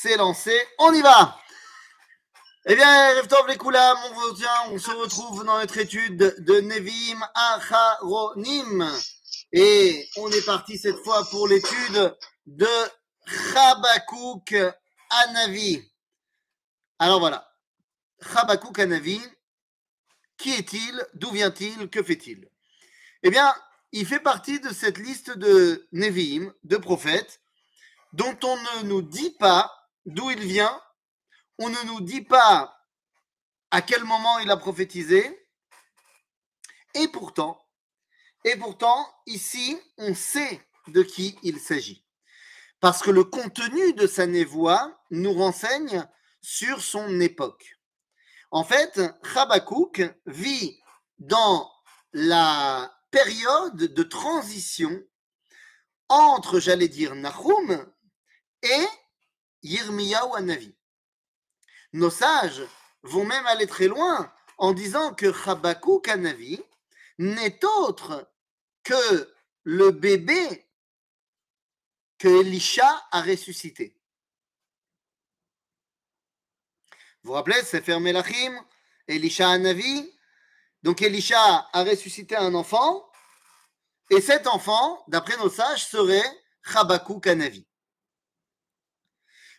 c'est lancé, on y va. Eh bien, Reftov les Koulam, on, on se retrouve dans notre étude de Nevim Acharonim. Et on est parti cette fois pour l'étude de Chabakouk Anavi. Alors voilà, Chabakouk Anavi, qui est-il? D'où vient-il? Que fait-il? Eh bien, il fait partie de cette liste de Nevi'im, de prophètes, dont on ne nous dit pas d'où il vient, on ne nous dit pas à quel moment il a prophétisé, et pourtant, et pourtant, ici, on sait de qui il s'agit. Parce que le contenu de sa névoie nous renseigne sur son époque. En fait, Habakkuk vit dans la période de transition entre, j'allais dire, Nahum et Anavi. Nos sages vont même aller très loin en disant que Habakkuk Anavi n'est autre que le bébé que Elisha a ressuscité. Vous vous rappelez, c'est fermé Melachim, Elisha Anavi. Donc Elisha a ressuscité un enfant, et cet enfant, d'après nos sages, serait Habakkuk Anavi.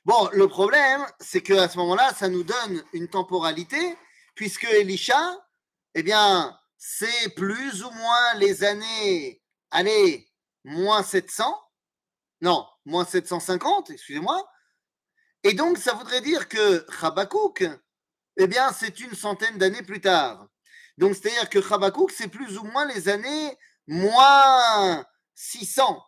Bon, le problème, c'est qu'à ce moment-là, ça nous donne une temporalité, puisque Elisha, eh bien, c'est plus ou moins les années, allez, moins 700, non, moins 750, excusez-moi. Et donc, ça voudrait dire que Habakkuk, eh bien, c'est une centaine d'années plus tard. Donc, c'est-à-dire que Habakkuk, c'est plus ou moins les années moins 600.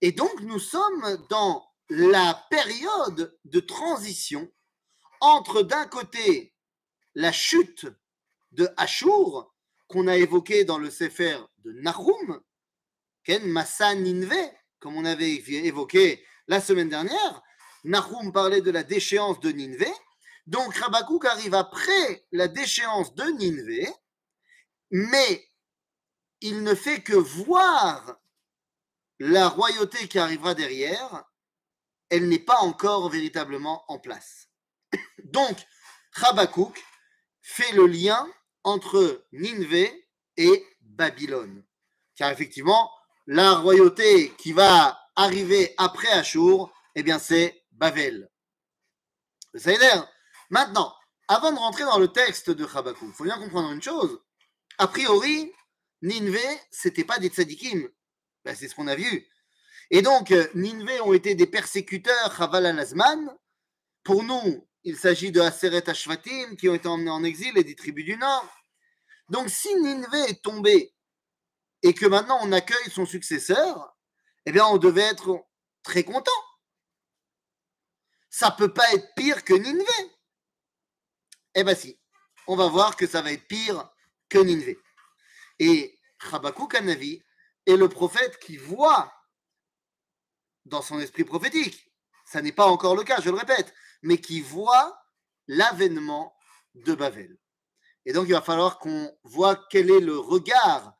Et donc, nous sommes dans la période de transition entre d'un côté la chute de Ashur, qu'on a évoqué dans le Sefer de Nahum, Ken Massa Ninve, comme on avait évoqué la semaine dernière. Nahum parlait de la déchéance de Ninve. Donc Rabakouk arrive après la déchéance de Ninve, mais il ne fait que voir la royauté qui arrivera derrière elle n'est pas encore véritablement en place. Donc, Habakkuk fait le lien entre Ninvé et Babylone. Car effectivement, la royauté qui va arriver après Ashur, eh bien, c'est Babel. Ça dire Maintenant, avant de rentrer dans le texte de Habakkuk, il faut bien comprendre une chose. A priori, Ninvé, c'était pas des tzadikim. Ben, c'est ce qu'on a vu. Et donc, euh, Ninvé ont été des persécuteurs, Chaval al Pour nous, il s'agit de Aseret Ashvatim qui ont été emmenés en exil et des tribus du Nord. Donc, si Ninvé est tombé et que maintenant on accueille son successeur, eh bien, on devait être très content. Ça peut pas être pire que Ninvé. Eh bien, si. On va voir que ça va être pire que Ninvé. Et Chabakou Kanavi est le prophète qui voit dans son esprit prophétique, ça n'est pas encore le cas, je le répète, mais qui voit l'avènement de Babel. Et donc, il va falloir qu'on voit quel est le regard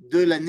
de la